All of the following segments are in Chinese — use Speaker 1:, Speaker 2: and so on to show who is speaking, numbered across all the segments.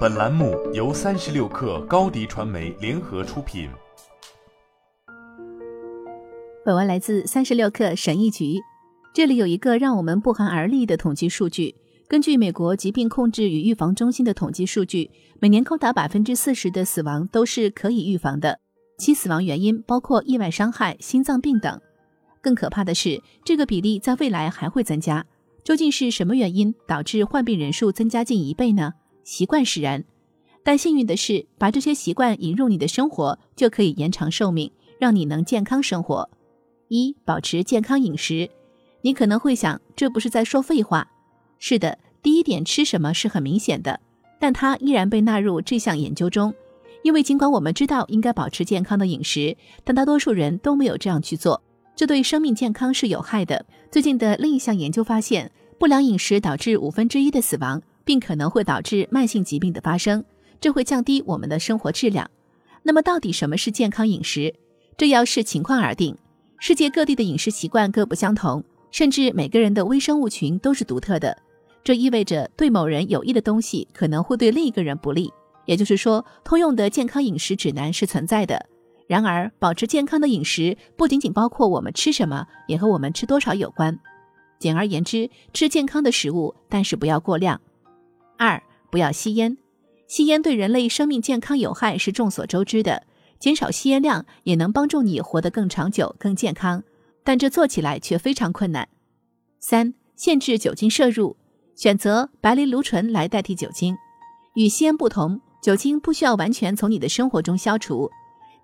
Speaker 1: 本栏目由三十六氪高低传媒联合出品。
Speaker 2: 本文来自三十六氪神译局。这里有一个让我们不寒而栗的统计数据：根据美国疾病控制与预防中心的统计数据，每年高达百分之四十的死亡都是可以预防的，其死亡原因包括意外伤害、心脏病等。更可怕的是，这个比例在未来还会增加。究竟是什么原因导致患病人数增加近一倍呢？习惯使然。但幸运的是，把这些习惯引入你的生活，就可以延长寿命，让你能健康生活。一、保持健康饮食。你可能会想，这不是在说废话？是的，第一点吃什么是很明显的，但它依然被纳入这项研究中。因为尽管我们知道应该保持健康的饮食，但大多数人都没有这样去做。这对生命健康是有害的。最近的另一项研究发现，不良饮食导致五分之一的死亡，并可能会导致慢性疾病的发生，这会降低我们的生活质量。那么，到底什么是健康饮食？这要视情况而定。世界各地的饮食习惯各不相同，甚至每个人的微生物群都是独特的。这意味着，对某人有益的东西可能会对另一个人不利。也就是说，通用的健康饮食指南是存在的。然而，保持健康的饮食不仅仅包括我们吃什么，也和我们吃多少有关。简而言之，吃健康的食物，但是不要过量。二，不要吸烟。吸烟对人类生命健康有害是众所周知的，减少吸烟量也能帮助你活得更长久、更健康，但这做起来却非常困难。三，限制酒精摄入，选择白藜芦醇来代替酒精。与吸烟不同，酒精不需要完全从你的生活中消除。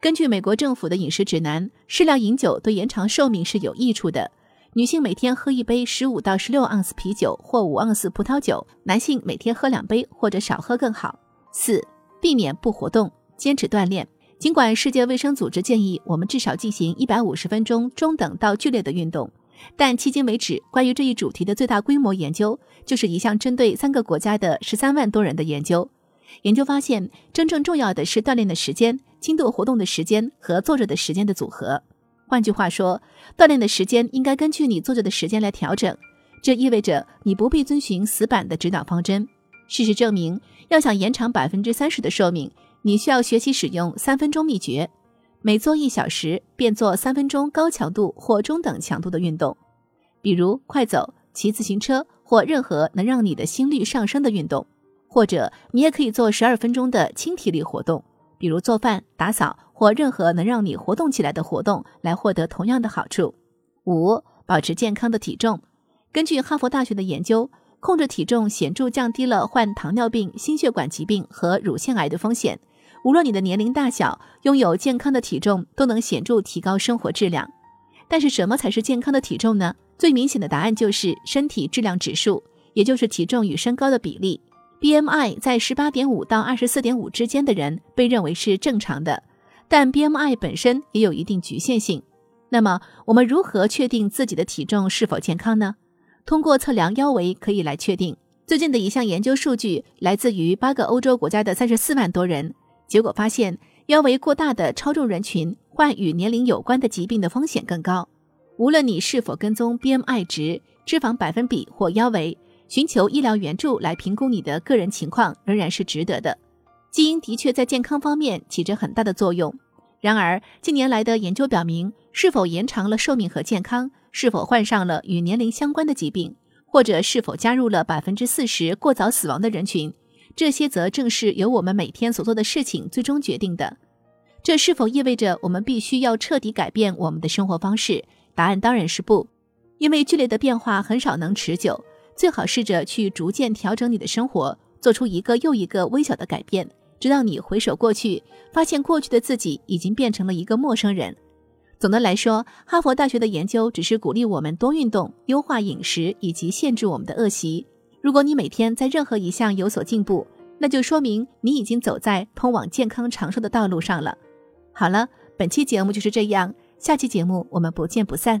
Speaker 2: 根据美国政府的饮食指南，适量饮酒对延长寿命是有益处的。女性每天喝一杯十五到十六盎司啤酒或五盎司葡萄酒，男性每天喝两杯或者少喝更好。四、避免不活动，坚持锻炼。尽管世界卫生组织建议我们至少进行一百五十分钟中等到剧烈的运动，但迄今为止，关于这一主题的最大规模研究就是一项针对三个国家的十三万多人的研究。研究发现，真正重要的是锻炼的时间、轻度活动的时间和坐着的时间的组合。换句话说，锻炼的时间应该根据你坐着的时间来调整。这意味着你不必遵循死板的指导方针。事实证明，要想延长百分之三十的寿命，你需要学习使用三分钟秘诀：每做一小时，便做三分钟高强度或中等强度的运动，比如快走、骑自行车或任何能让你的心率上升的运动。或者你也可以做十二分钟的轻体力活动，比如做饭、打扫或任何能让你活动起来的活动，来获得同样的好处。五、保持健康的体重。根据哈佛大学的研究，控制体重显著降低了患糖尿病、心血管疾病和乳腺癌的风险。无论你的年龄大小，拥有健康的体重都能显著提高生活质量。但是，什么才是健康的体重呢？最明显的答案就是身体质量指数，也就是体重与身高的比例。BMI 在十八点五到二十四点五之间的人被认为是正常的，但 BMI 本身也有一定局限性。那么，我们如何确定自己的体重是否健康呢？通过测量腰围可以来确定。最近的一项研究数据来自于八个欧洲国家的三十四万多人，结果发现，腰围过大的超重人群患与年龄有关的疾病的风险更高。无论你是否跟踪 BMI 值、脂肪百分比或腰围。寻求医疗援助来评估你的个人情况仍然是值得的。基因的确在健康方面起着很大的作用。然而，近年来的研究表明，是否延长了寿命和健康，是否患上了与年龄相关的疾病，或者是否加入了百分之四十过早死亡的人群，这些则正是由我们每天所做的事情最终决定的。这是否意味着我们必须要彻底改变我们的生活方式？答案当然是不，因为剧烈的变化很少能持久。最好试着去逐渐调整你的生活，做出一个又一个微小的改变，直到你回首过去，发现过去的自己已经变成了一个陌生人。总的来说，哈佛大学的研究只是鼓励我们多运动、优化饮食以及限制我们的恶习。如果你每天在任何一项有所进步，那就说明你已经走在通往健康长寿的道路上了。好了，本期节目就是这样，下期节目我们不见不散。